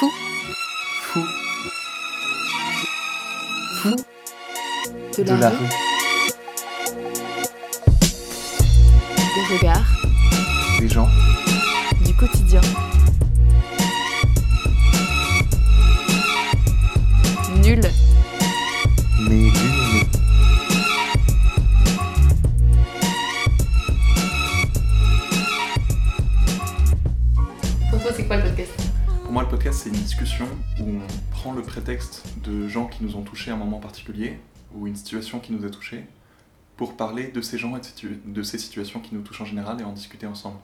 Fou. Fou. Fou. De la, De la rue. rue. Des regards. Des gens. Du quotidien. Nul. C'est une discussion où on prend le prétexte de gens qui nous ont touchés à un moment particulier ou une situation qui nous a touchés pour parler de ces gens et de, ces situations qui nous touchent en général et en discuter ensemble.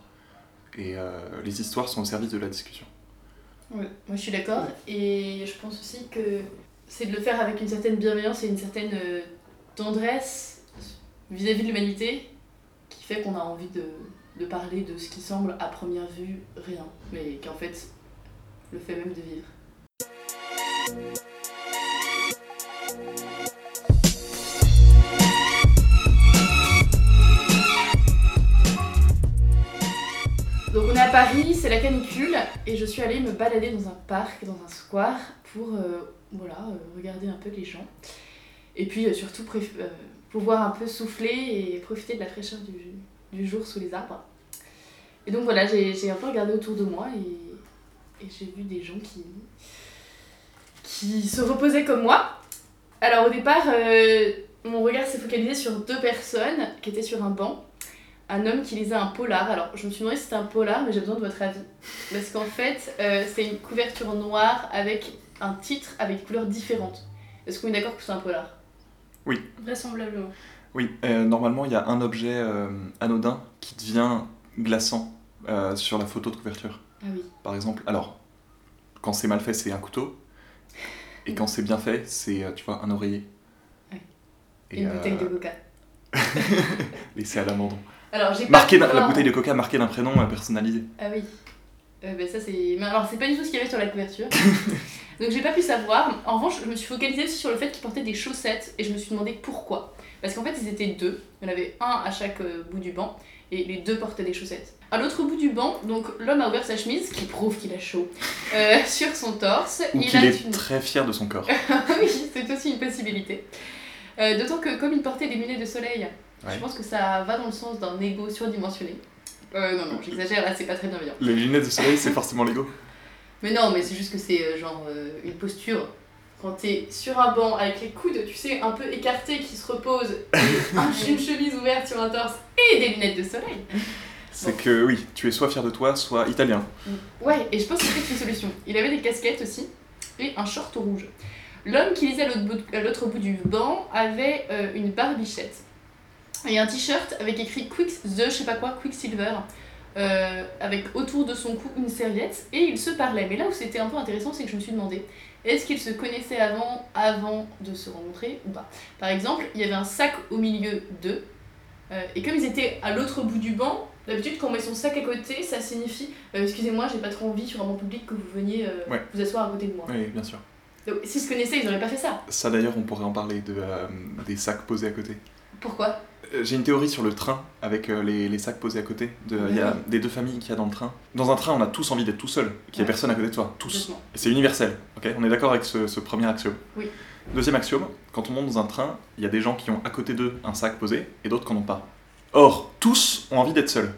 Et euh, les histoires sont au service de la discussion. Ouais, moi je suis d'accord. Et je pense aussi que c'est de le faire avec une certaine bienveillance et une certaine euh, tendresse vis-à-vis de l'humanité qui fait qu'on a envie de, de parler de ce qui semble à première vue rien, mais qui en fait le fait même de vivre. Donc on est à Paris, c'est la canicule, et je suis allée me balader dans un parc, dans un square, pour euh, voilà, euh, regarder un peu les gens. Et puis euh, surtout pouvoir un peu souffler et profiter de la fraîcheur du, du jour sous les arbres. Et donc voilà, j'ai un peu regardé autour de moi et, et j'ai vu des gens qui, qui se reposaient comme moi. Alors au départ, euh, mon regard s'est focalisé sur deux personnes qui étaient sur un banc un homme qui lisait un polar. Alors, je me suis demandé si c'était un polar, mais j'ai besoin de votre avis. Parce qu'en fait, euh, c'est une couverture noire avec un titre avec des couleurs différentes. Est-ce qu'on est d'accord que c'est un polar? Oui. Vraisemblablement. Oui, euh, normalement, il y a un objet euh, anodin qui devient glaçant euh, sur la photo de couverture. Ah oui. Par exemple, alors, quand c'est mal fait, c'est un couteau. Et quand c'est bien fait, c'est, euh, tu vois, un oreiller. Ouais. Et une euh, bouteille de coca. laissé à l'abandon. Alors, j'ai Marqué la bouteille de coca marquée d'un prénom euh, personnalisé. Ah oui. Euh, ben ça c'est. Mais alors c'est pas du tout ce qu'il y avait sur la couverture. Donc j'ai pas pu savoir. En revanche, je me suis focalisée sur le fait qu'ils portaient des chaussettes et je me suis demandé pourquoi. Parce qu'en fait ils étaient deux. Il y en avait un à chaque euh, bout du banc et les deux portaient des chaussettes. À l'autre bout du banc, donc l'homme a ouvert sa chemise, qui prouve qu'il a chaud, euh, sur son torse. Ou il qu'il a est une... très fier de son corps. oui, c'est aussi une possibilité. Euh, D'autant que comme il portait des lunettes de soleil, Ouais. je pense que ça va dans le sens d'un ego surdimensionné. Euh, non, non, j'exagère, là c'est pas très bienveillant. Les lunettes de soleil, c'est forcément l'ego. Mais non, mais c'est juste que c'est euh, genre euh, une posture. Quand t'es sur un banc avec les coudes, tu sais, un peu écartés qui se reposent, et un- une chemise ouverte sur un torse et des lunettes de soleil. C'est que oui, tu es soit fier de toi, soit italien. Ouais, et je pense que c'était une solution. Il avait des casquettes aussi et un short rouge. L'homme qui lisait à l'autre bout, à l'autre bout du banc avait euh, une barbichette et un t-shirt avec écrit Quick the je sais pas quoi Quicksilver euh, avec autour de son cou une serviette et ils se parlaient. Mais là où c'était un peu intéressant, c'est que je me suis demandé est-ce qu'ils se connaissaient avant, avant de se rencontrer ou pas? Par exemple, il y avait un sac au milieu d'eux euh, et comme ils étaés à l'autre bout du banc, d'habitude quand on met son sac à côté, ça signifie euh, excusez-moi, j'ai pas trop envie sur un banc public que vous veniez Ouais. vous asseoir à côté de moi. Oui, bien sûr. Donc s'ils se connaissaient, ils n'auraient pas fait ça. Ça d'ailleurs, on pourrait en parler de, des sacs posés à côté. Pourquoi? J'ai une théorie sur le train avec euh, les, les sacs posés à côté. De- Il y a des deux familles qu'il y a dans le train. Dans un train, on a tous envie d'être tout seul, qu'il n'y ait personne à côté de toi. Tous. C'est universel, ok? On est d'accord avec ce, ce premier axiome. Oui. Deuxième axiome, quand on monte dans un train, il y a des gens qui ont à côté d'eux un sac posé et d'autres qui n'en ont pas. Or, tous ont envie d'être seuls.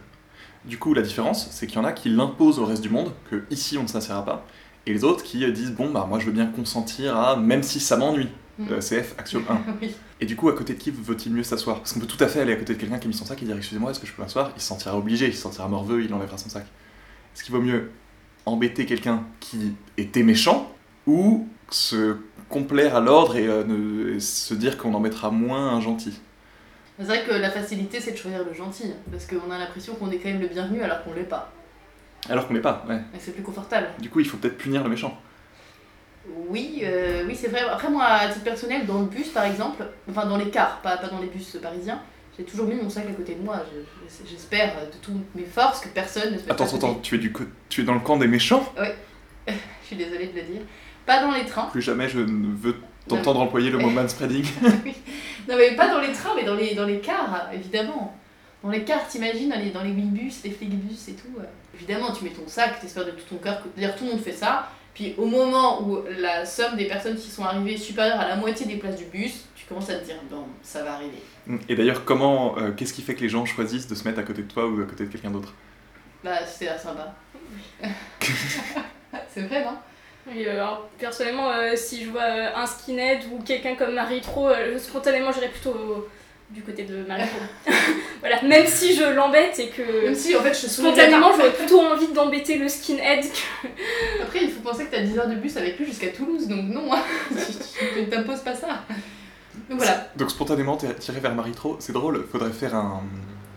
Du coup, la différence, c'est qu'il y en a qui l'imposent au reste du monde, que ici on ne s'assaiera pas, et les autres qui euh, disent bon bah moi je veux bien consentir à même si ça m'ennuie. Euh, CF axiome 1. oui. Et du coup, à côté de qui veut-il mieux s'asseoir? Parce qu'on peut tout à fait aller à côté de quelqu'un qui a mis son sac et dire Excusez-moi, est-ce que je peux m'asseoir? Il se sentira obligé, il se sentira morveux, il enlèvera son sac. Est-ce qu'il vaut mieux embêter quelqu'un qui était méchant ou se complaire à l'ordre et, euh, ne- et se dire qu'on en mettra moins un gentil? C'est vrai que la facilité, c'est de choisir le gentil, parce qu'on a l'impression qu'on est quand même le bienvenu alors qu'on l'est pas. Alors qu'on l'est pas, ouais. Et c'est plus confortable. Du coup, il faut peut-être punir le méchant. Oui, euh, oui c'est vrai. Après, moi, à titre personnel, dans le bus, par exemple, enfin dans les cars, pas, pas dans les bus parisiens, j'ai toujours mis mon sac à côté de moi. Je- je- J'espère de toutes mes forces que personne ne se mette Attends, attends, tu es, du co- tu es dans le camp des méchants? Je suis désolée de le dire. Pas dans les trains. Plus jamais je ne veux t'entendre employer le mot manspreading. Non, mais pas dans les trains, mais dans les, dans les cars, évidemment. Dans les cars, t'imagines, dans les, dans les minibus, les et tout. Évidemment, tu mets ton sac, t'espères de tout ton cœur que. D'ailleurs, tout le monde fait ça. Puis au moment où la somme des personnes qui sont arrivées est supérieure à la moitié des places du bus, tu commences à te dire, bon, ça va arriver. Et d'ailleurs, comment, euh, qu'est-ce qui fait que les gens choisissent de se mettre à côté de toi ou à côté de quelqu'un d'autre? Bah, c'était sympa. c'est vrai, non? Oui, euh, alors personnellement, euh, si je vois euh, un skinhead ou quelqu'un comme Marie Tro, euh, spontanément j'irais plutôt euh, du côté de Marie voilà, même si je l'embête et que Même si en fait je suis spontanément j'aurais plutôt envie d'embêter le skinhead que. Après, il faut penser que t'as 10 heures de bus avec lui jusqu'à Toulouse, donc non, hein. tu ne t'imposes pas ça. Donc voilà. Donc spontanément, t'es tiré vers Maritro, c'est drôle, faudrait faire un,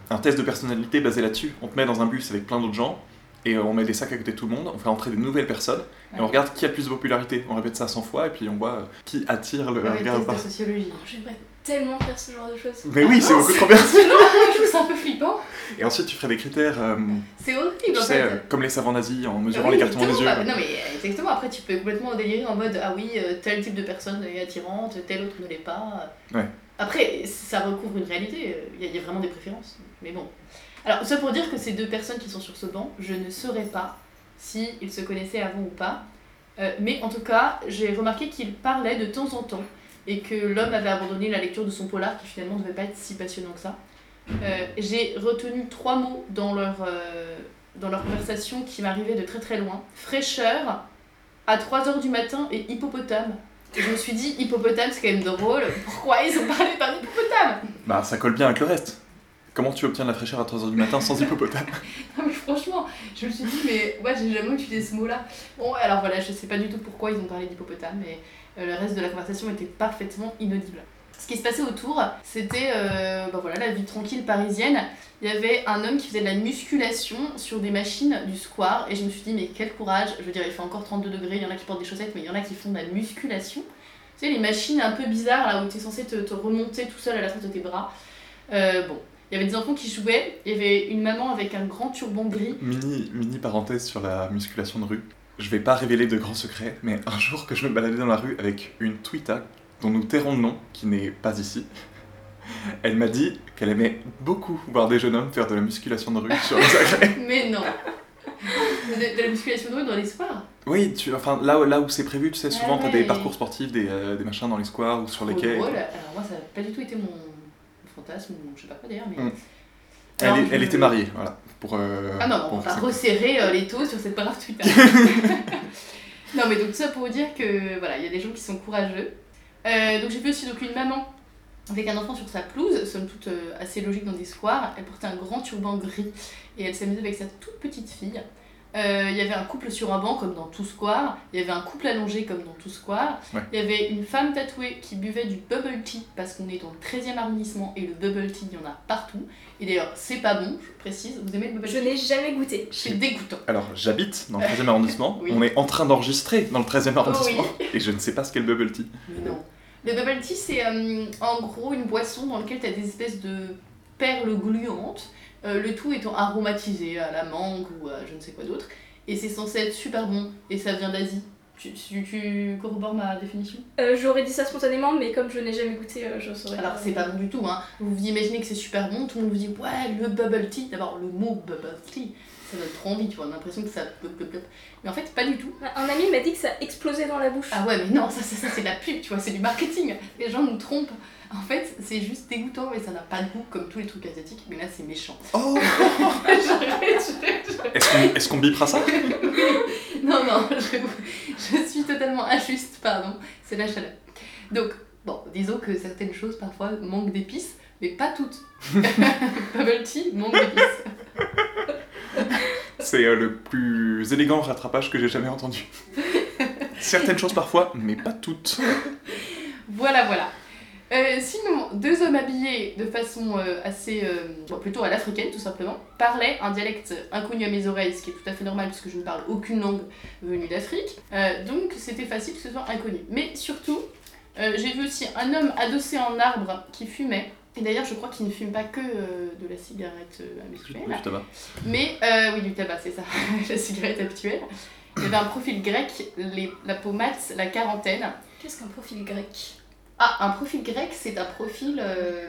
un test de personnalité basé là-dessus. On te met dans un bus avec plein d'autres gens, et on met des sacs à côté de tout le monde, on fait entrer des nouvelles personnes, et on regarde qui a plus de popularité. On répète ça 100 fois, et puis on voit euh, qui attire le regard ou pas. sociologie. J'aimerais tellement faire ce genre de choses. Mais oui, c'est beaucoup trop bien je trouve ça un peu flippant. Et ensuite, tu ferais des critères, euh, C'est horrible tu en sais, fait. euh, comme les savants nazis, en mesurant Oui, les cartons des yeux. Bah, non mais exactement, après tu peux complètement délirer en mode ah oui, euh, tel type de personne est attirante, tel autre ne l'est pas. Ouais. Après, ça recouvre une réalité, il y, a- il y a vraiment des préférences. Mais bon. Alors, ça pour dire que ces deux personnes qui sont sur ce banc, je ne saurais pas si ils se connaissaient avant ou pas. Euh, mais en tout cas, j'ai remarqué qu'ils parlaient de temps en temps et que l'homme avait abandonné la lecture de son polar qui finalement ne devait pas être si passionnant que ça. Euh, j'ai retenu trois mots dans leur, euh, dans leur conversation qui m'arrivaient de très très loin. Fraîcheur, à 3h du matin et hippopotame. Et je me suis dit, hippopotame c'est quand même drôle, pourquoi ils ont parlé d'un hippopotame? Bah, ça colle bien avec le reste. Comment tu obtiens de la fraîcheur à 3h du matin sans hippopotame? Non mais franchement, je me suis dit, mais ouais, j'ai jamais utilisé ce mot-là. Bon, alors voilà, je sais pas du tout pourquoi ils ont parlé d'hippopotame, mais euh, le reste de la conversation était parfaitement inaudible. Ce qui se passait autour, c'était euh, bah voilà, la vie tranquille parisienne. Il y avait un homme qui faisait de la musculation sur des machines du square, et je me suis dit, mais quel courage Je veux dire, il fait encore 32 degrés, il y en a qui portent des chaussettes, mais il y en a qui font de la musculation. Tu sais, les machines un peu bizarres là où tu es censé te, te remonter tout seul à la fin de tes bras. Euh, bon, il y avait des enfants qui jouaient, il y avait une maman avec un grand turban gris Mini, mini parenthèse sur la musculation de rue. Je vais pas révéler de grands secrets, mais un jour que je me baladais dans la rue avec une Twita, dont nous tairons le nom, qui n'est pas ici, elle m'a dit qu'elle aimait beaucoup voir des jeunes hommes faire de la musculation de rue sur les agrès. Mais non de, de la musculation de rue dans les squares Oui, tu, enfin là, où- là où c'est prévu, tu sais, souvent Ah t'as des ouais. parcours sportifs, des, euh, des machins dans les squares ou sur les Trop quais. Alors moi ça n'a pas du tout été mon fantasme, ou je sais pas quoi d'ailleurs, mais... Mm. Alors, Elle, est- elle je- était mariée, voilà. Pour, euh, Ah non, pour on va resserrer euh, les taux sur cette brave Twitter. non mais donc tout ça pour vous dire que voilà, il y a des gens qui sont courageux. Euh, donc j'ai vu aussi donc une maman avec un enfant sur sa pelouse, somme toute euh, assez logique dans des squares. Elle portait un grand turban gris et elle s'amusait avec sa toute petite fille. Euh, Il y avait un couple sur un banc comme dans tout square, il y avait un couple allongé comme dans tout square, Ouais. il y avait une femme tatouée qui buvait du bubble tea parce qu'on est dans le 13e arrondissement et le bubble tea il y en a partout. Et d'ailleurs c'est pas bon, je précise, vous aimez le bubble Je tea n'ai jamais goûté. C'est dégoûtant. Alors, j'habite dans le 13e arrondissement, Oui. on est en train d'enregistrer dans le 13e arrondissement, et je ne sais pas ce qu'est le bubble tea. Non. Le bubble tea, c'est euh, en gros une boisson dans laquelle tu as des espèces de perles gluantes, euh, le tout étant aromatisé à la mangue ou à je ne sais quoi d'autre. Et c'est censé être super bon, et ça vient d'Asie. Tu, tu, tu corrobores ma définition? Euh, J'aurais dit ça spontanément, mais comme je n'ai jamais goûté, euh, je saurais. Alors c'est pas bon du tout, hein. Vous vous imaginez que c'est super bon, tout le monde vous dit ouais le bubble tea. D'abord le mot bubble tea, ça donne trop envie, tu vois, on a l'impression que ça. Mais en fait pas du tout. Un ami m'a dit que ça explosait dans la bouche. Ah ouais, mais non, ça, ça, ça c'est de la pub, tu vois, c'est du marketing. Les gens nous trompent. En fait, c'est juste dégoûtant, mais ça n'a pas de goût comme tous les trucs asiatiques. Mais là, c'est méchant. Oh J'arrête, j'arrête, j'arrête. Est-ce qu'on bipera ça? Non, non, je, je suis totalement injuste, pardon. C'est la chaleur. Donc, bon, disons que certaines choses parfois manquent d'épices, mais pas toutes. Bubble tea manque d'épices. C'est euh, le plus élégant rattrapage que j'ai jamais entendu. Certaines choses parfois, mais pas toutes. Voilà, voilà. Euh, sinon, deux hommes habillés de façon euh, assez, euh, bon, plutôt à l'africaine tout simplement, parlaient un dialecte inconnu à mes oreilles, ce qui est tout à fait normal puisque je ne parle aucune langue venue d'Afrique. Euh, donc c'était facile que ce soit inconnu. Mais surtout, euh, j'ai vu aussi un homme adossé à un arbre qui fumait. Et d'ailleurs, je crois qu'il ne fume pas que euh, de la cigarette euh, habituelle. Du tabac. Mais euh, oui, du tabac, c'est ça, la cigarette habituelle. Il y avait un profil grec, les- la peau mate, la quarantaine. Qu'est-ce qu'un profil grec? Ah, un profil grec, c'est un profil euh,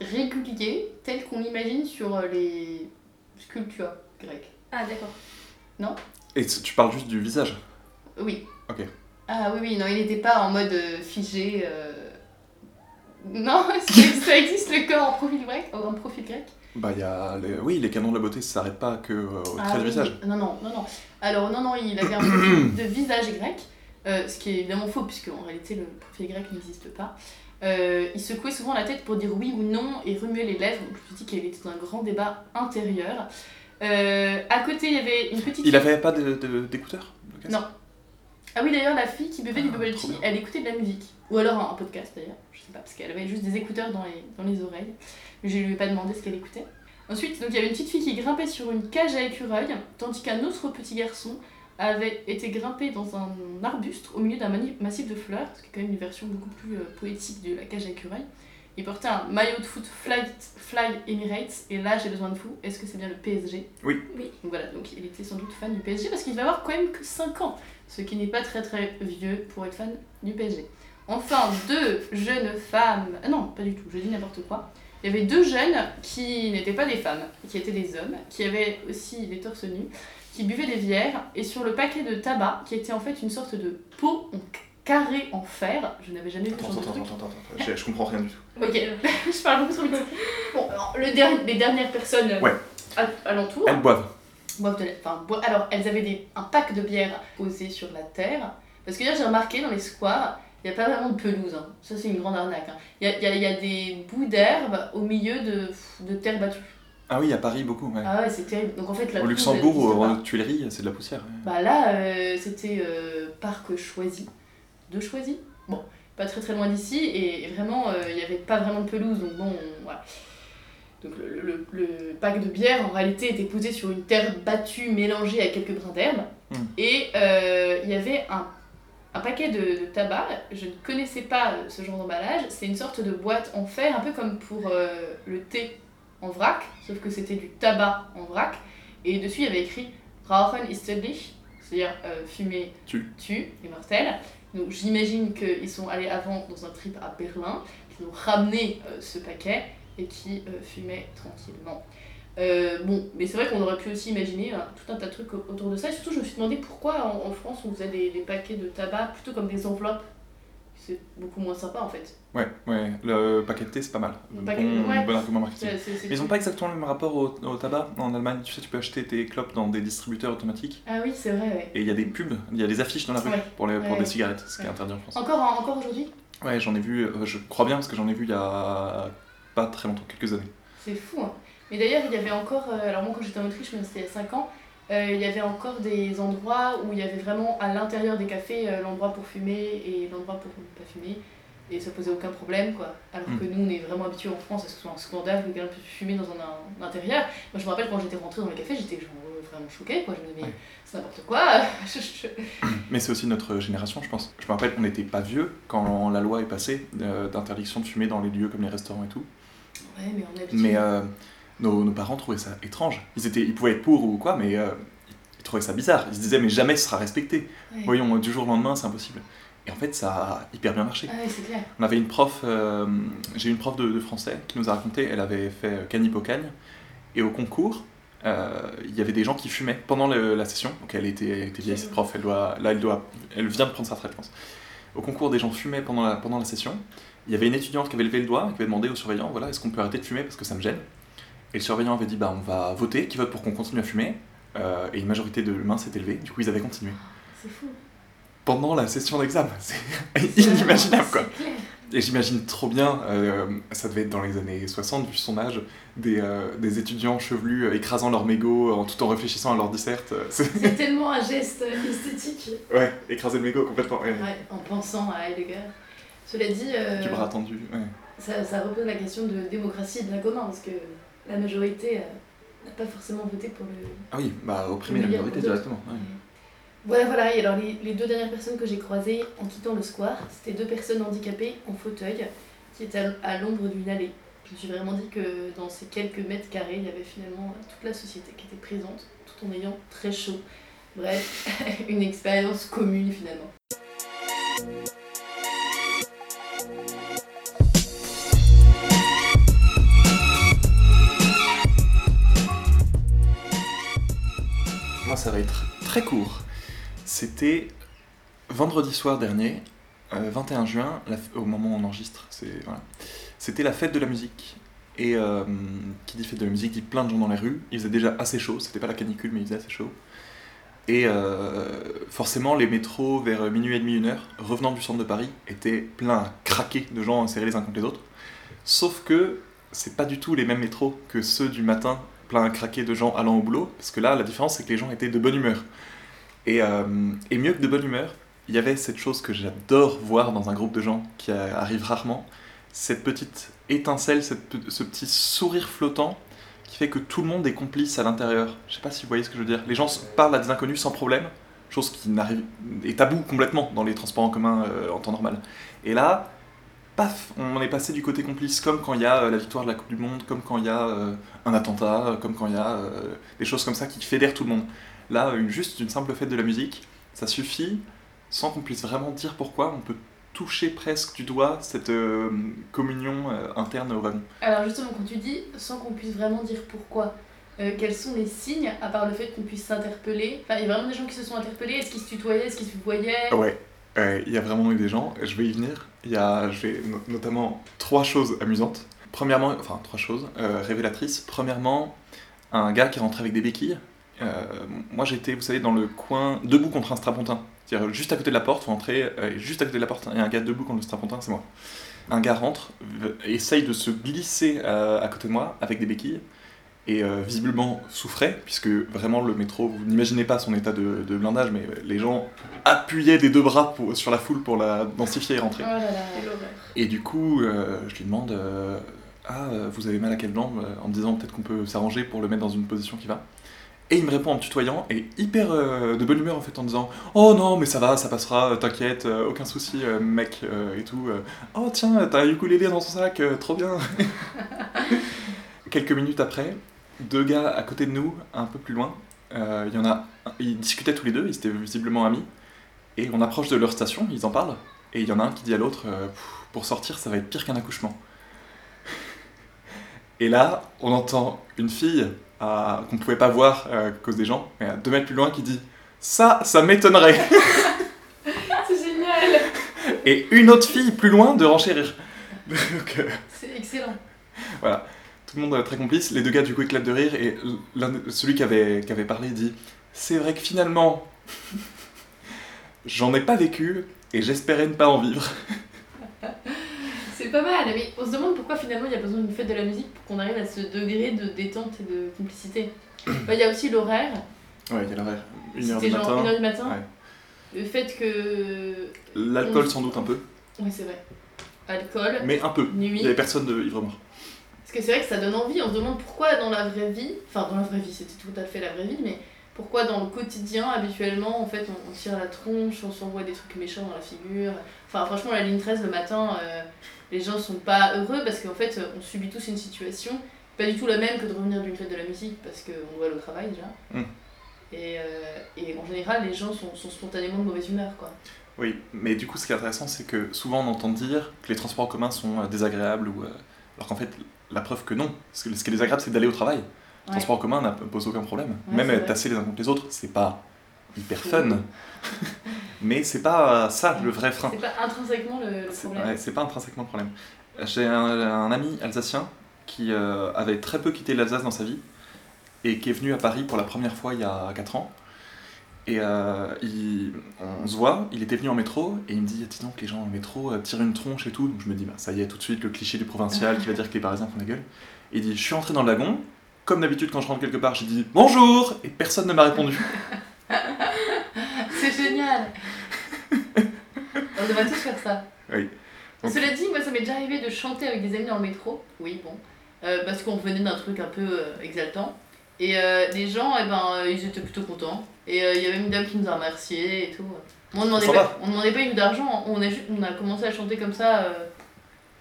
régulier, tel qu'on l'imagine sur euh, les sculptures grecques. Ah, d'accord. Et tu parles juste du visage? Oui. Ok. Ah oui, oui, non, il n'était pas en mode euh, figé. euh. Non, ça, ça existe le corps en profil grec, en profil grec. Bah, il y a. les- Oui, les canons de la beauté, ça s'arrête pas que euh, au Ah trait du oui, visage. Non, non, non, non. Alors, non, non, il avait un profil de visage grec, euh, ce qui est évidemment faux, puisque en réalité, le profil grec n'existe pas. Euh, il secouait souvent la tête pour dire oui ou non et remuait les lèvres, donc je me suis dit qu'il était dans un grand débat intérieur. Euh, à côté, il y avait une petite. Il avait pas d'écouteurs Non. Ah oui, d'ailleurs, la fille qui buvait du Ah, bubble tea, elle écoutait de la musique. Ou alors un, un podcast d'ailleurs, je sais pas, parce qu'elle avait juste des écouteurs dans les, dans les oreilles. Mais je lui ai pas demandé ce qu'elle écoutait. Ensuite, donc il y avait une petite fille qui grimpait sur une cage à écureuil, tandis qu'un autre petit garçon avait été grimpé dans un arbuste au milieu d'un massif de fleurs, ce qui est quand même une version beaucoup plus euh, poétique de la cage à écureuil. Il portait un maillot de foot Fly, Fly Emirates, et là j'ai besoin de vous, est-ce que c'est bien le PSG Oui. Oui. Donc voilà, donc il était sans doute fan du PSG parce qu'il va avoir quand même que 5 ans, ce qui n'est pas très très vieux pour être fan du PSG. Enfin, deux jeunes femmes. Ah non, pas du tout, je dis n'importe quoi. Il y avait deux jeunes qui n'étaient pas des femmes, qui étaient des hommes, qui avaient aussi des torses nus, qui buvaient des bières, et sur le paquet de tabac, qui était en fait une sorte de pot en carré en fer, je n'avais jamais vu ce Attends, de attends, truc. attends, attends, attends, je, je comprends rien du tout. Ok, je parle beaucoup trop vite. Bon, le der- les dernières personnes euh, Ouais. à- alentour Elles boivent. boivent de la- enfin, boi- alors, elles avaient des, un pack de bière posé sur la terre. Parce que là, j'ai remarqué dans les squares, il n'y a pas vraiment de pelouse. hein. Ça, c'est une grande arnaque. hein. Il y, a, il y a- il y a des bouts d'herbe au milieu de, de terre battue. Ah oui, à Paris, beaucoup. Ouais. Ah ouais, c'est terrible. Donc en fait, la Au Luxembourg, existe aux. Tuileries, c'est de la poussière. ouais. Bah là, euh, c'était euh, parc choisi. De choisi? Bon, pas très très loin d'ici. Et, vraiment, euh, il n'y avait pas vraiment de pelouse. Donc bon, voilà. Donc le, le- le pack de bière, en réalité, était posé sur une terre battue mélangée à quelques brins d'herbe. Hmm. Et euh, il y avait un, un paquet de, de tabac. Je ne connaissais pas ce genre d'emballage. C'est une sorte de boîte en fer, un peu comme pour le thé en vrac, sauf que c'était du tabac en vrac. Et dessus, il y avait écrit Rauchen ist tödlich, c'est-à-dire euh, fumer Tue. tue, est mortel. Donc j'imagine qu'ils sont allés avant dans un trip à Berlin, qu'ils ont ramené euh, ce paquet et qui euh, fumaient tranquillement. Euh, bon, mais c'est vrai qu'on aurait pu aussi imaginer hein, tout un tas de trucs au- autour de ça. Et surtout, je me suis demandé pourquoi en, en France on faisait des, des paquets de tabac plutôt comme des enveloppes. C'est beaucoup moins sympa en fait. Ouais, ouais, le paquet de thé, c'est pas mal. Le Bon, paquet- ouais. bon argument marketing. C'est- c'est- c'est Mais ils ont cool. pas exactement le même rapport au, au tabac en Allemagne. Tu sais, tu peux acheter tes clopes dans des distributeurs automatiques Ah oui, c'est vrai, ouais. et il y a des pubs, il y a des affiches dans la rue Ouais. pour, les, pour des cigarettes, ce qui est interdit en France. Encore, encore aujourd'hui? Ouais, j'en ai vu, euh, je crois bien parce que j'en ai vu il y a pas très longtemps, quelques années. C'est fou. Hein. Mais d'ailleurs, il y avait encore, euh, alors moi quand j'étais en Autriche, mais c'était il y a 5 ans, il y avait encore des endroits où il y avait vraiment à l'intérieur des cafés euh, l'endroit pour fumer et l'endroit pour ne pas fumer. Et ça posait aucun problème quoi. Alors Mm. que nous on est vraiment habitués en France à ce que ce soit un scandale que quelqu'un puisse fumer dans un, un intérieur. Moi je me rappelle quand j'étais rentrée dans les cafés, j'étais genre, euh, vraiment choquée quoi. Je me disais, mais c'est n'importe quoi. Je- je- Mais c'est aussi notre génération, je pense. Je me rappelle qu'on n'était pas vieux quand la loi est passée euh, d'interdiction de fumer dans les lieux comme les restaurants et tout. Ouais, mais on est habitués. Mais euh, nos, nos parents trouvaient ça étrange. Ils, étaient, ils pouvaient être pour ou quoi, mais euh, ils trouvaient ça bizarre. Ils se disaient, mais jamais ce sera respecté. Voyons, du jour au lendemain, c'est impossible. Et en fait, ça a hyper bien marché. Ah clair. On avait une prof, euh, j'ai une prof de, de français qui nous a raconté, elle avait fait euh, Canipocagne, et au concours, euh, il y avait des gens qui fumaient pendant le- la session. Donc elle était, elle était vieille, cette prof, elle, doit, là, elle, doit, elle vient de prendre sa retraite, je pense. Au concours, des gens fumaient pendant la, pendant la session. Il y avait une étudiante qui avait levé le doigt et qui avait demandé au surveillant voilà, est-ce qu'on peut arrêter de fumer parce que ça me gêne? Et le surveillant avait dit bah, on va voter, qui vote pour qu'on continue à fumer Euh, Et une majorité de mains s'est élevée, du coup ils avaient continué. C'est fou. Pendant la session d'examen, c'est inimaginable quoi clair. et j'imagine trop bien, euh, ça devait être dans les années 60, vu son âge, des, euh, des étudiants chevelus écrasant leur mégot en tout en réfléchissant à leur disserte. c'est- tellement un geste esthétique. ouais, écraser le mégot complètement. ouais. Ouais, en pensant à Heidegger. Cela dit, Du bras tendu. ouais. ça, ça repose la question de démocratie et de bien commun, parce que la majorité euh, n'a pas forcément voté pour le... Ah oui, bah opprimer la d'autres. directement. ouais. Voilà, voilà, et alors les, les deux dernières personnes que j'ai croisées en quittant le square, c'était deux personnes handicapées en fauteuil qui étaient à, l'ombre d'une allée. Je me suis vraiment dit que dans ces quelques mètres carrés, il y avait finalement toute la société qui était présente, tout en ayant très chaud. Bref, une expérience commune finalement. Ça va être très court. C'était vendredi soir dernier, euh, 21 juin, la f- au moment où on enregistre, c'était la fête de la musique. Et euh, qui dit fête de la musique dit plein de gens dans les rues. Il faisait déjà assez chaud, c'était pas la canicule, mais il faisait assez chaud. Et euh, forcément, les métros vers minuit et demi, une heure, revenant du centre de Paris, étaient pleins à craquer de gens serrés les uns contre les autres. Sauf que c'est pas du tout les mêmes métros que ceux du matin, pleins à craquer de gens allant au boulot, parce que là, la différence, c'est que les gens étaient de bonne humeur. Et, euh, et mieux que de bonne humeur, il y avait cette chose que j'adore voir dans un groupe de gens qui arrive rarement, cette petite étincelle, cette ce petit sourire flottant qui fait que tout le monde est complice à l'intérieur. Je sais pas si vous voyez ce que je veux dire. Les gens parlent à des inconnus sans problème, chose qui n'arrive est tabou complètement dans les transports en commun euh, en temps normal. Et là, paf, on est passé du côté complice, comme quand il y a euh, la victoire de la Coupe du Monde, comme quand il y a euh, un attentat, euh, comme quand il y a euh, des choses comme ça qui fédèrent tout le monde. Là, une, juste une simple fête de la musique, ça suffit, sans qu'on puisse vraiment dire pourquoi, on peut toucher presque du doigt cette euh, communion euh, interne au wagon. Alors justement, quand tu dis sans qu'on puisse vraiment dire pourquoi, euh, quels sont les signes, à part le fait qu'on puisse s'interpeller? Enfin, il y a vraiment des gens qui se sont interpellés, est-ce qu'ils se tutoyaient, est-ce qu'ils se voyaient? Ouais, euh, il y a vraiment eu des gens, je vais y venir. Il y a notamment trois choses amusantes. Premièrement, enfin trois choses euh, révélatrices. Premièrement, un gars qui rentrait avec des béquilles. Euh, moi j'étais, vous savez, dans le coin, debout contre un strapontin. C'est-à-dire juste à côté de la porte, faut entrer, juste à côté de la porte, il y a un gars debout contre le strapontin, c'est moi. Un gars rentre, essaye de se glisser à côté de moi avec des béquilles, et euh, visiblement souffrait, puisque vraiment le métro, vous n'imaginez pas son état de, de blindage, mais les gens appuyaient des deux bras pour- sur la foule pour la densifier et rentrer. Oh là là. Et du coup, euh, je lui demande euh, Ah, vous avez mal à quelle jambe En me disant peut-être qu'on peut s'arranger pour le mettre dans une position qui va. Et il me répond en me tutoyant et hyper euh, de bonne humeur en fait en disant Oh non, mais ça va, ça passera, t'inquiète, euh, aucun souci, euh, mec, euh, et tout. euh. oh tiens, t'as un ukulélé dans ton sac, euh, trop bien Quelques minutes après, deux gars à côté de nous, un peu plus loin, euh, il y en a, ils discutaient tous les deux, ils étaient visiblement amis, et on approche de leur station, ils en parlent, et il y en a un qui dit à l'autre euh, Pour sortir, ça va être pire qu'un accouchement. Et là, on entend une fille qu'on ne pouvait pas voir euh, à cause des gens, mais à deux mètres plus loin, qui dit Ça, ça m'étonnerait C'est génial Et une autre fille plus loin de renchérir. C'est excellent. Tout le monde très complice, les deux gars du coup éclatent de rire, et celui qui avait, qui avait parlé dit C'est vrai que finalement, j'en ai pas vécu, et j'espérais ne pas en vivre. C'est pas mal, mais on se demande pourquoi finalement il y a besoin d'une fête de la musique pour qu'on arrive à ce degré de détente et de complicité. Bah, Il y a aussi l'horaire, Ouais, il y a l'horaire, une heure du genre matin. 1h du matin. Ouais. Le fait que. L'alcool sans doute un peu, Ouais, c'est vrai. Alcool, mais un peu. nuit. Il y avait personne de ivre mort. Que c'est vrai que ça donne envie, on se demande pourquoi dans la vraie vie, enfin dans la vraie vie, c'était tout à fait la vraie vie, mais pourquoi dans le quotidien, habituellement, en fait, on, on tire la tronche, on s'envoie des trucs méchants dans la figure. Enfin, franchement, la ligne 13 le matin, euh, les gens sont pas heureux parce qu'en fait, on subit tous une situation pas du tout la même que de revenir d'une fête de la musique parce qu'on aller au travail déjà. Mm. Et, euh, et en général, les gens sont, sont spontanément de mauvaise humeur, quoi. Oui, mais du coup, ce qui est intéressant, c'est que souvent on entend dire que les transports en commun sont euh, désagréables, ou, euh, alors qu'en fait, la preuve que non. Parce que ce qui est désagréable, c'est d'aller au travail. Le Ouais. transport en commun n'a pose aucun problème. Ouais, Même tassé les uns contre les autres, c'est pas hyper fun. mais c'est pas ça le vrai frein. C'est pas intrinsèquement le, le C'est problème. ouais, c'est pas intrinsèquement le problème. J'ai un, un ami alsacien qui euh, avait très peu quitté l'Alsace dans sa vie et qui est venu à Paris pour la première fois il y a 4 ans. Et euh, il- on se voit, il était venu en métro et il me dit Dis donc, les gens en métro euh, tirent une tronche et tout. Donc je me dis bah, Ça y est, tout de suite, le cliché du provincial qui va dire que les Parisiens font la gueule. Et il dit Je suis entré dans le wagon. Comme d'habitude, quand je rentre quelque part, j'ai dit bonjour et personne ne m'a répondu. C'est génial On devrait tous faire ça. Oui. Donc- Cela dit, moi ça m'est déjà arrivé de chanter avec des amis dans le métro. Oui, bon. Euh, parce qu'on revenait d'un truc un peu exaltant. Et euh, les gens, eh ben, euh, ils étaient plutôt contents. Et euh, il y avait une dame qui nous a remerciés et tout. On demandait, pas, on demandait pas une d'argent, on a, on a commencé à chanter comme ça euh,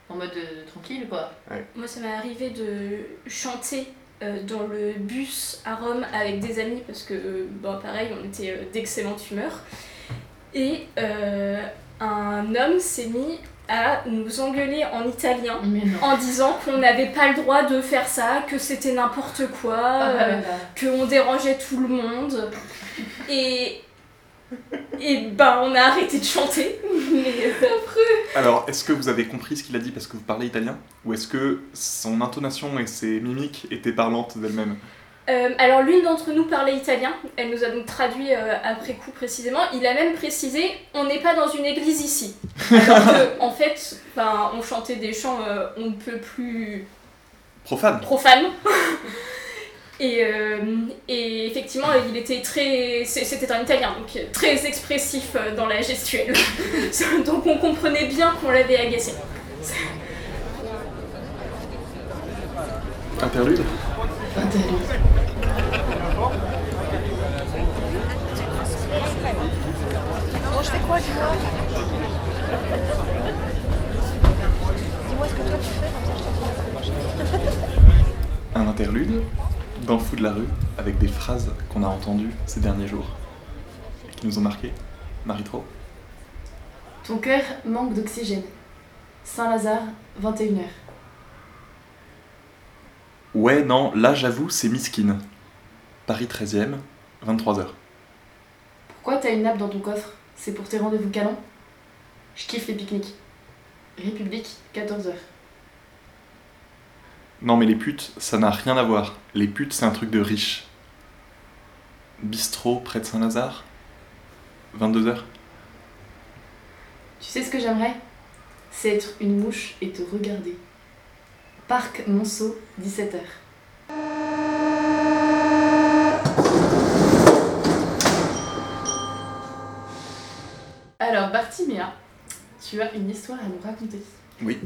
en mode tranquille quoi. Moi, ça m'est arrivé de chanter euh, dans le bus à Rome avec des amis parce que, euh, bon, pareil, on était euh, d'excellente humeur. Et euh, un homme s'est mis à nous engueuler en italien en disant qu'on n'avait pas le droit de faire ça, que c'était n'importe quoi, Ah, euh, là. qu'on dérangeait tout le monde. Et Et ben, on a arrêté de chanter. Mais euh, Alors, est-ce que vous avez compris ce qu'il a dit parce que vous parlez italien? Ou est-ce que son intonation et ses mimiques étaient parlantes d'elles-mêmes? Euh, alors l'une d'entre nous parlait italien, elle nous a donc traduit euh, après coup précisément. Il a même précisé on n'est pas dans une église ici. Alors que en fait, ben, on chantait des chants euh, on ne peut plus Profane profanes. Et, et effectivement, il était très. C'était un italien, donc très expressif dans la gestuelle. donc on comprenait bien qu'on l'avait agacé. Interlude. Un interlude dans le fou de la rue avec des phrases qu'on a entendues ces derniers jours et qui nous ont marqués. Marie-Tro Ton cœur manque d'oxygène. Saint-Lazare, 21h. Ouais, non, là j'avoue, c'est miskin. Paris 13ème, 23h. Pourquoi t'as une nappe dans ton coffre? C'est pour tes rendez-vous canons? Je kiffe les pique-niques. République, 14h. Non, mais les putes, ça n'a rien à voir. Les putes, c'est un truc de riche. Bistrot près de Saint-Lazare? 22h Tu sais ce que j'aimerais? C'est être une mouche et te regarder. Parc Monceau, 17h. Alors, Bartiméa, tu as une histoire à nous raconter. Oui.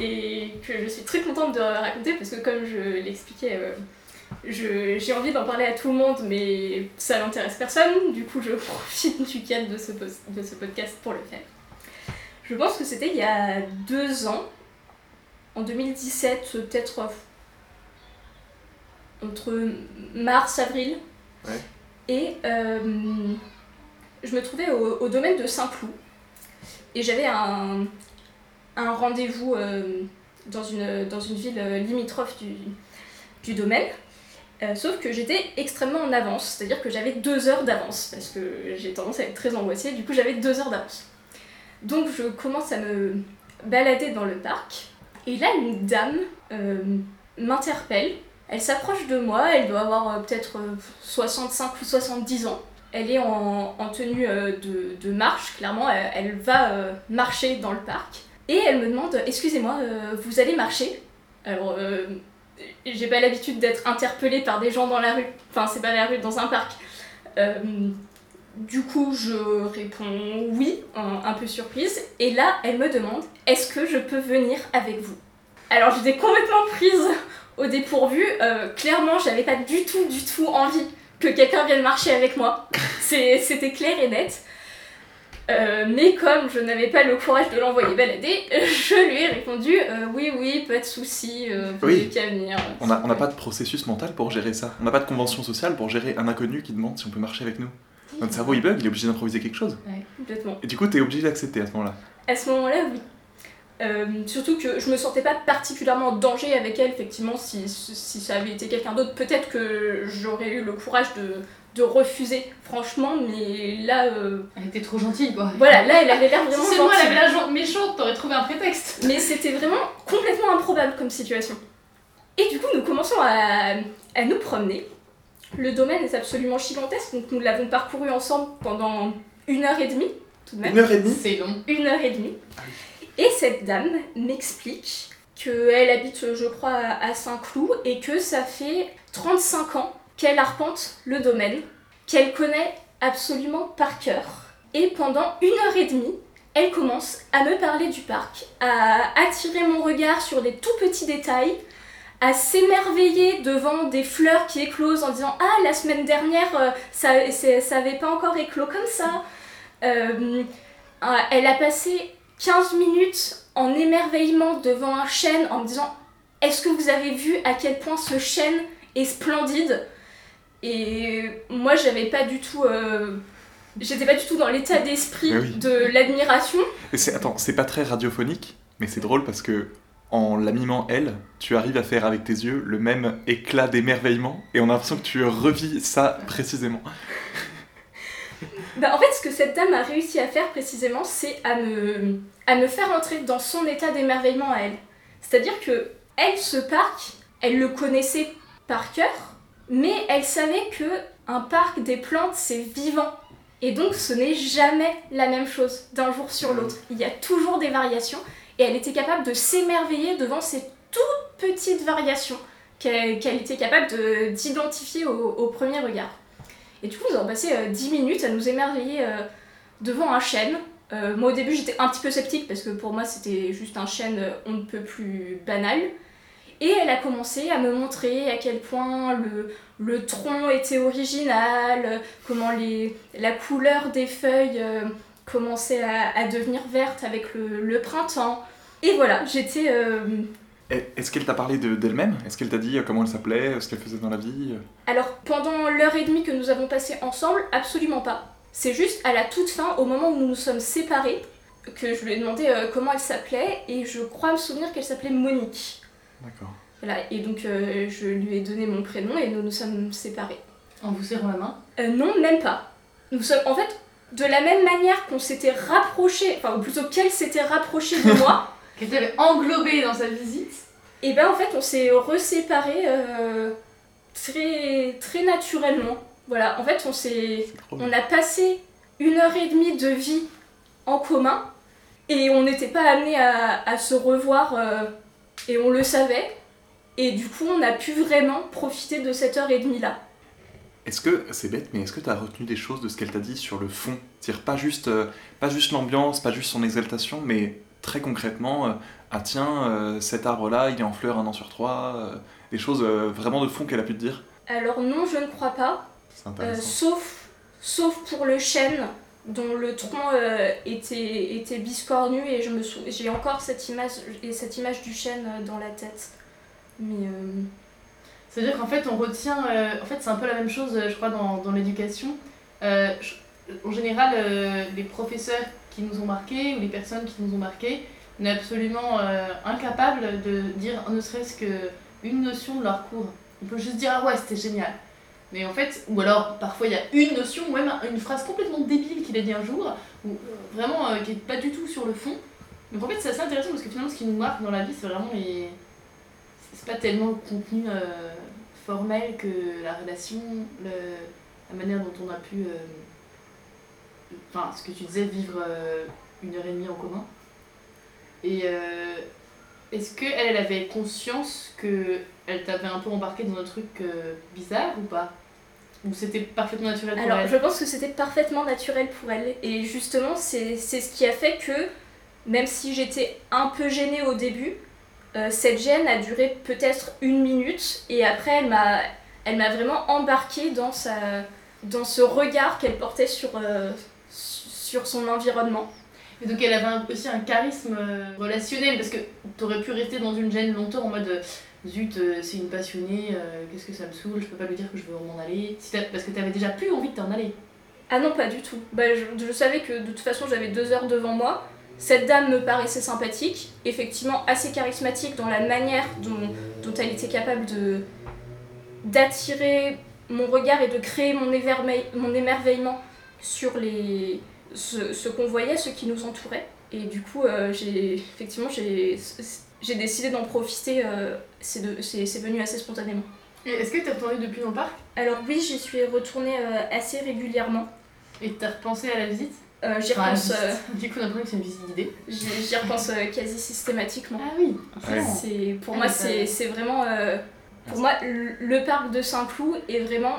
et que je suis très contente de raconter parce que comme je l'expliquais, euh, je- j'ai envie d'en parler à tout le monde mais ça n'intéresse personne, du coup je profite du cadre de ce, de ce podcast pour le faire. Je pense que c'était il y a deux ans, en 2017, peut-être euh, entre mars-avril, Ouais. et euh, je me trouvais au, au domaine de Saint-Cloud et j'avais un, un rendez-vous euh, dans, une, dans une ville limitrophe du, du domaine. Euh, sauf que j'étais extrêmement en avance, c'est-à-dire que j'avais deux heures d'avance, parce que j'ai tendance à être très angoissée, du coup j'avais deux heures d'avance. Donc je commence à me balader dans le parc, et là une dame euh, m'interpelle, elle s'approche de moi, elle doit avoir euh, peut-être euh, 65 ou 70 ans. Elle est en, en tenue euh, de, de marche, clairement, elle, va euh, marcher dans le parc. Et elle me demande Excusez-moi, euh, vous allez marcher? Alors, euh, j'ai pas l'habitude d'être interpellée par des gens dans la rue. Enfin, c'est pas la rue, dans un parc. Du coup, je réponds oui, un, peu surprise. Et là, elle me demande Est-ce que je peux venir avec vous? Alors, j'étais complètement prise au dépourvu. Euh, clairement, j'avais pas du tout, du tout envie que quelqu'un vienne marcher avec moi. C'était clair et net. Euh, mais comme je n'avais pas le courage de l'envoyer balader, je lui ai répondu euh, oui, oui, pas de souci, euh, vous Oui. qu'à venir. On n'a on n'a pas de processus mental pour gérer ça. On n'a pas de convention sociale pour gérer un inconnu qui demande si on peut marcher avec nous. Notre cerveau il bug, il est obligé d'improviser quelque chose. Complètement. Et du coup, t'es obligé d'accepter à ce moment-là. À ce moment-là, oui. Euh, surtout que je me sentais pas particulièrement en danger avec elle, effectivement, si, si ça avait été quelqu'un d'autre, peut-être que j'aurais eu le courage de, de refuser, franchement, mais là, euh, Elle était trop gentille, quoi. voilà, là, elle avait l'air Si vraiment seulement elle avait la jambe méchante, t'aurais trouvé un prétexte. Mais c'était vraiment complètement improbable comme situation. Et du coup, nous commençons à, à nous promener. Le domaine est absolument gigantesque, donc nous l'avons parcouru ensemble pendant une heure et demie, tout de même. Une heure et demie C'est long. Une heure et demie. Et cette dame m'explique qu'elle habite, je crois, à Saint-Cloud et que ça fait 35 ans qu'elle arpente le domaine, qu'elle connaît absolument par cœur. Et pendant une heure et demie, elle commence à me parler du parc, à attirer mon regard sur des tout petits détails, à s'émerveiller devant des fleurs qui éclosent en disant Ah, la semaine dernière, euh, ça, c'est- ça avait pas encore éclos comme ça. Euh, elle a passé 15 minutes en émerveillement devant un chêne en me disant Est-ce que vous avez vu à quel point ce chêne est splendide? Et moi, j'avais pas du tout. euh, J'étais pas du tout dans l'état d'esprit oui. de l'admiration. Attends, c'est pas très radiophonique, mais c'est drôle parce que en la mimant elle, tu arrives à faire avec tes yeux le même éclat d'émerveillement et on a l'impression que tu revis ça précisément. Bah, en fait, ce que cette dame a réussi à faire précisément, c'est à me, à me faire entrer dans son état d'émerveillement à elle. C'est-à-dire que elle, ce parc, elle le connaissait par cœur, mais elle savait que un parc des plantes, c'est vivant. Et donc, ce n'est jamais la même chose d'un jour sur l'autre. Il y a toujours des variations, et elle était capable de s'émerveiller devant ces toutes petites variations qu'elle était capable de- d'identifier au, premier regard. Et du coup, nous avons passé euh, 10 minutes à nous émerveiller euh, devant un chêne. Euh, moi, au début, j'étais un petit peu sceptique parce que pour moi, c'était juste un chêne euh, on ne peut plus banal. Et elle a commencé à me montrer à quel point le, le tronc était original, euh, comment la couleur des feuilles euh, commençait à, à devenir verte avec le, le printemps. Et voilà, j'étais. euh, Est-ce qu'elle t'a parlé de- d'elle-même? Est-ce qu'elle t'a dit euh, comment elle s'appelait, euh, ce qu'elle faisait dans la vie Alors, pendant l'heure et demie que nous avons passé ensemble, absolument pas. C'est juste à la toute fin, au moment où nous nous sommes séparés, que je lui ai demandé euh, comment elle s'appelait, et je crois me souvenir qu'elle s'appelait Monique. D'accord. Voilà, et donc euh, je lui ai donné mon prénom et nous nous sommes séparés. En vous serrant la main? Euh, non, même pas. Nous sommes, en fait, de la même manière qu'on s'était rapprochés, enfin, ou plutôt qu'elle s'était rapprochée de moi, Qu'elle t'avait englobé dans sa visite. et ben en fait, on s'est reséparés euh, très, très naturellement. Voilà, en fait, on s'est. On a passé une heure et demie de vie en commun et on n'était pas amené à, à se revoir euh, et on le savait. Et du coup, on a pu vraiment profiter de cette heure et demie là. Est-ce que, c'est bête, mais est-ce que tu as retenu des choses de ce qu'elle t'a dit sur le fond? C'est-à-dire pas juste, euh, pas juste l'ambiance, pas juste son exaltation, mais très concrètement, euh, ah tiens, euh, cet arbre-là, il est en fleurs un an sur trois, des choses vraiment de fond qu'elle a pu te dire? Alors non, je ne crois pas, sauf, sauf pour le chêne dont le tronc était, était biscornu et je me j'ai encore cette image, et cette image du chêne dans la tête. Mais euh, C'est-à-dire qu'en fait, on retient. euh, en fait, c'est un peu la même chose, euh, je crois, dans, dans l'éducation. Euh, en général, les professeurs qui nous ont marqués ou les personnes qui nous ont marqués, on est absolument incapable de dire ne serait-ce qu'une notion de leur cours. On peut juste dire ah ouais, c'était génial. Mais en fait, ou alors parfois il y a une notion, ou même une phrase complètement débile qu'il a dit un jour, ou vraiment qui est pas du tout sur le fond. Donc en fait, c'est assez intéressant parce que finalement, ce qui nous marque dans la vie, c'est vraiment les. C'est pas tellement le contenu euh, formel que la relation, le, la manière dont on a pu. euh, Enfin, ce que tu disais, vivre euh, une heure et demie en commun. Et est-ce qu'elle, elle avait conscience que elle t'avait un peu embarqué dans un truc bizarre ou pas? Ou c'était parfaitement naturel pour Alors, elle? je pense que c'était parfaitement naturel pour elle. Et justement, c'est ce qui a fait que, même si j'étais un peu gênée au début, euh, cette gêne a duré peut-être une minute. Et après, elle m'a elle m'a vraiment embarquée dans, sa, dans ce regard qu'elle portait sur, euh, sur son environnement. Et donc elle avait un- aussi un charisme euh, relationnel parce que t'aurais pu rester dans une gêne longtemps en mode zut c'est une passionnée, euh, qu'est-ce que ça me saoule, je peux pas lui dire que je veux m'en aller, Si parce que t'avais déjà plus envie de t'en aller. Ah non, pas du tout. Bah, je, je savais que de toute façon, j'avais deux heures devant moi. Cette dame me paraissait sympathique, effectivement assez charismatique dans la manière dont, dont elle était capable de d'attirer mon regard et de créer mon, émerveillement sur les, ce, ce qu'on voyait, ce qui nous entourait. Et du coup, euh, j'ai effectivement, j'ai décidé d'en profiter. euh, c'est venu assez spontanément. Est-ce que t'es retourné depuis dans le parc Alors oui, j'y suis retournée euh, assez régulièrement. et t'as repensé à la visite? Euh, J'y repense, euh. Du coup c'est une visite guidée. J'y repense euh, quasi systématiquement. Ah oui. C'est pour Ah, moi ça- c'est c'est vraiment euh, pour moi le, parc de Saint-Cloud est vraiment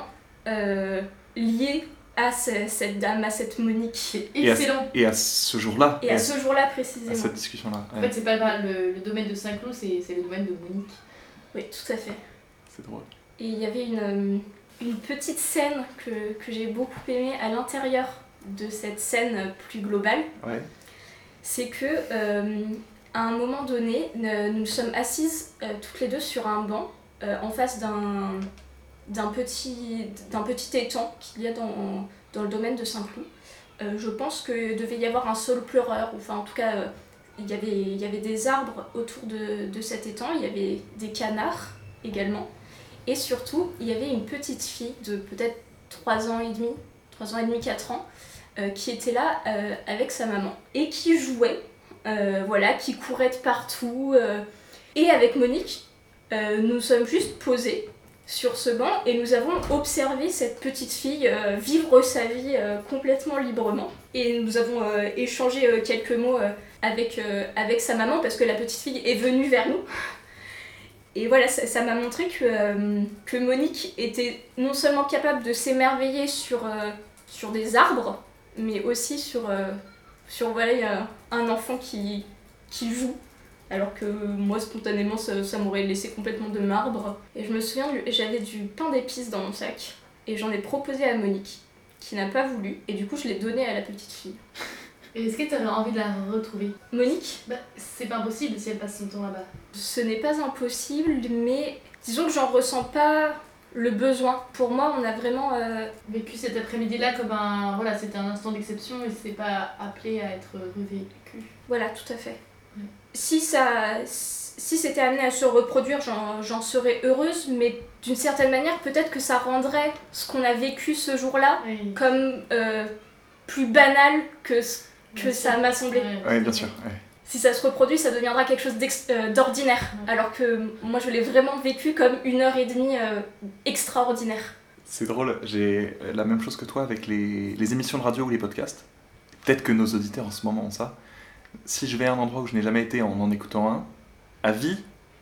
euh, lié à ce- cette dame, à cette Monique c'est excellent. et à ce jour-là, et à ce jour-là précisément. à cette discussion-là. En ouais, fait c'est pas grave, le, le domaine de Saint-Cloud c'est c'est le domaine de Monique. Oui, tout à fait. c'est drôle. Et il y avait une, euh, une petite scène que, que j'ai beaucoup aimée à l'intérieur de cette scène plus globale. Ouais. c'est que euh, à un moment donné, nous sommes assises euh, toutes les deux sur un banc euh, en face d'un d'un petit, d'un petit étang qu'il y a dans, dans le domaine de Saint-Cloud. Je pense qu'il devait y avoir un sol pleureur, enfin en tout cas il, y avait, il y avait des arbres autour de, de cet étang, il y avait des canards également, et surtout il y avait une petite fille de peut-être 3 ans et demi, 3 ans et demi, 4 ans, qui était là euh, avec sa maman et qui jouait, euh, voilà, qui courait de partout. euh. et avec Monique, euh, nous sommes juste posés sur ce banc et nous avons observé cette petite fille euh, vivre sa vie euh, complètement librement. Et nous avons euh, échangé euh, quelques mots euh, avec, euh, avec sa maman parce que la petite fille est venue vers nous. Et voilà, ça m'a montré que, euh, que Monique était non seulement capable de s'émerveiller sur, euh, sur des arbres, mais aussi sur, euh, sur voilà, il y a un enfant qui, qui joue. Alors que moi, spontanément, ça, ça m'aurait laissé complètement de marbre. Et je me souviens, j'avais du pain d'épices dans mon sac. Et j'en ai proposé à Monique, qui n'a pas voulu. Et du coup, je l'ai donné à la petite fille. Et est-ce que tu aurais envie de la retrouver? Monique, Bah, c'est pas impossible si elle passe son temps là-bas. ce n'est pas impossible, mais disons que j'en ressens pas le besoin. Pour moi, on a vraiment... euh, Vécu cet après-midi-là comme un. Voilà, c'était un instant d'exception et c'est pas appelé à être revécu. Voilà, tout à fait. Ouais. Si ça, si c'était amené à se reproduire, j'en, j'en serais heureuse, mais d'une certaine manière, peut-être que ça rendrait ce qu'on a vécu ce jour-là Oui. comme euh, plus banal que ce que Bien ça m'a semblé. Ouais, bien sûr. ouais. Si ça se reproduit, ça deviendra quelque chose euh, d'ordinaire, Ouais. alors que moi, je l'ai vraiment vécu comme une heure et demie euh, extraordinaire. C'est drôle, j'ai la même chose que toi avec les, les émissions de radio ou les podcasts. Peut-être que nos auditeurs en ce moment ont ça. Si je vais à un endroit où je n'ai jamais été en en écoutant un, à vie,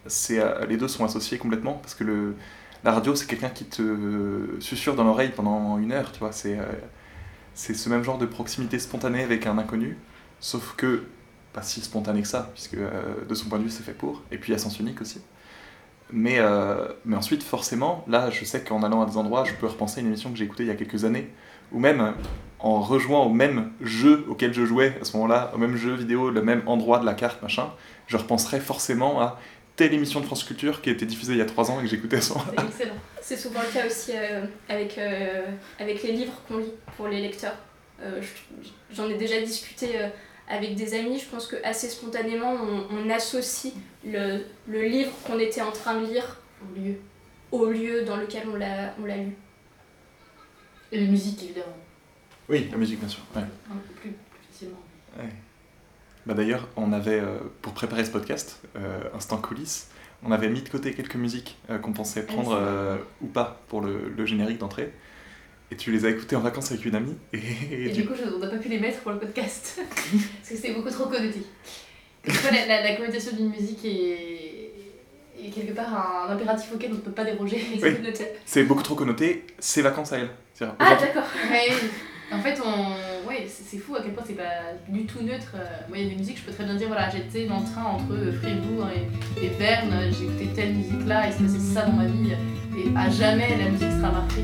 c'est, euh, les deux sont associés complètement parce que le, la radio c'est quelqu'un qui te susurre dans l'oreille pendant une heure, tu vois. C'est, euh, c'est ce même genre de proximité spontanée avec un inconnu, sauf que pas si spontané que ça, puisque euh, de son point de vue c'est fait pour, et puis à sens unique aussi. Mais, euh, mais ensuite, forcément, là, je sais qu'en allant à des endroits, je peux repenser à une émission que j'ai écoutée il y a quelques années, ou même en rejoignant au même jeu auquel je jouais à ce moment-là, au même jeu vidéo, le même endroit de la carte, machin, je repenserai forcément à telle émission de France Culture qui a été diffusée il y a trois ans et que j'écoutais à ce moment C'est excellent. C'est souvent le cas aussi euh, avec, les livres qu'on lit pour les lecteurs. Je- J'en ai déjà discuté avec des amis, je pense que assez spontanément on, on associe le, le livre qu'on était en train de lire Au lieu. au lieu dans lequel on l'a on l'a lu. Et la musique, évidemment. Oui, la musique, bien sûr. ouais. Un peu plus, plus facilement. Ouais. Bah D'ailleurs, on avait, euh, pour préparer ce podcast, euh, Instant Coulisses, on avait mis de côté quelques musiques euh, qu'on pensait prendre euh, ou pas pour le, le générique d'entrée. Et tu les as écoutées en vacances avec une amie. Et, et Et du du coup, on n'a pas pu les mettre pour le podcast. parce que c'est beaucoup trop connoté. La, la, la connotation d'une musique est, est quelque part un impératif auquel on ne peut pas déroger. Oui. C'est beaucoup trop connoté, c'est vacances à elle. Ah d'accord. Ouais. En fait, on... ouais, c'est fou à quel point c'est pas du tout neutre. Euh, Moi, il y a des musiques, je peux très bien dire voilà, j'étais dans le train entre Fribourg et, et Berne, j'ai écouté telle musique-là, il se passait ça dans ma vie, et à jamais la musique sera marquée.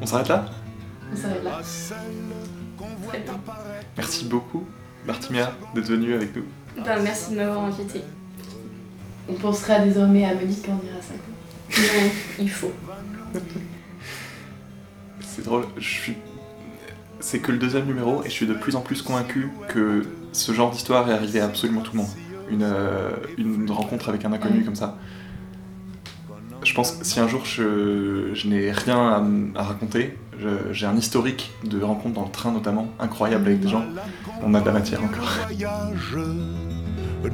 On s'arrête là On s'arrête là. Très bien. Merci beaucoup, Martimia, d'être venue avec nous. Ben, merci de m'avoir invité. On pensera désormais à Monique quand on ira à 5 ans. Non, il faut. C'est drôle, je suis... C'est que le deuxième numéro et je suis de plus en plus convaincu que ce genre d'histoire est arrivé à absolument tout le monde. Une, euh, une rencontre avec un inconnu comme ça. Pense que si un jour je, je n'ai rien à, à raconter, j'ai un historique de rencontres dans le train notamment, incroyable avec des gens, on a de la matière encore.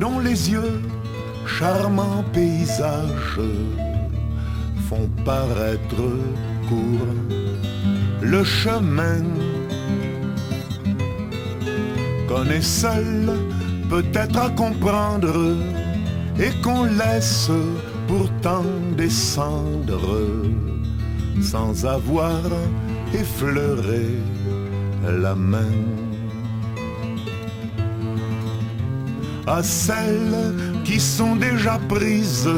dont les yeux, charmants paysages, font paraître court le chemin qu'on est seul peut-être à comprendre et qu'on laisse pourtant descendre sans avoir effleuré la main. à celles qui sont déjà prises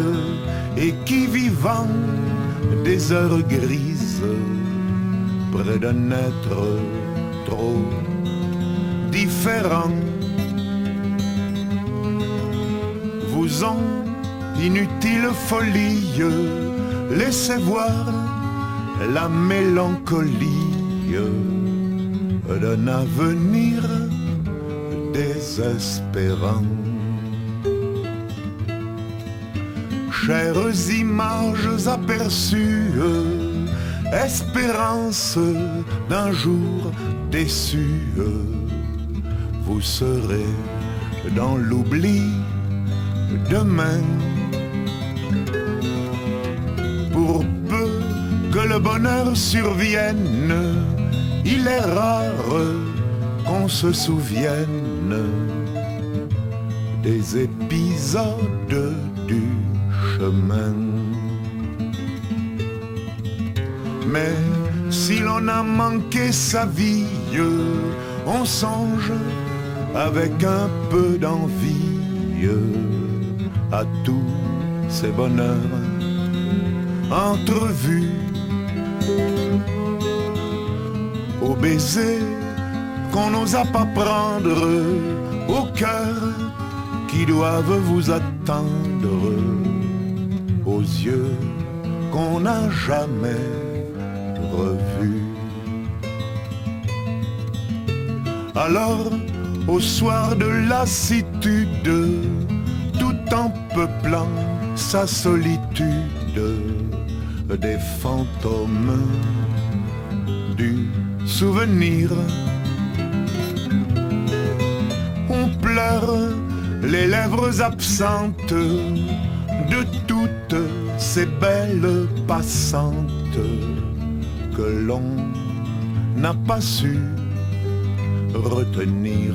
et qui vivant des heures grises près d'un être trop différents. Vous en inutile folie, laissez voir la mélancolie d'un avenir désespérant. Chères images aperçues, espérance d'un jour déçu, vous serez dans l'oubli demain. Le bonheur survienne, il est rare qu'on se souvienne des épisodes du chemin. Mais si l'on a manqué sa vie, on songe avec un peu d'envie à tous ces bonheurs entrevus, aux baisers qu'on n'osa pas prendre, au cœur qui doivent vous attendre, aux yeux qu'on n'a jamais revus. Alors, au soir de lassitude, tout en peuplant sa solitude, des fantômes du souvenir. On pleure les lèvres absentes de toutes ces belles passantes que l'on n'a pas su retenir.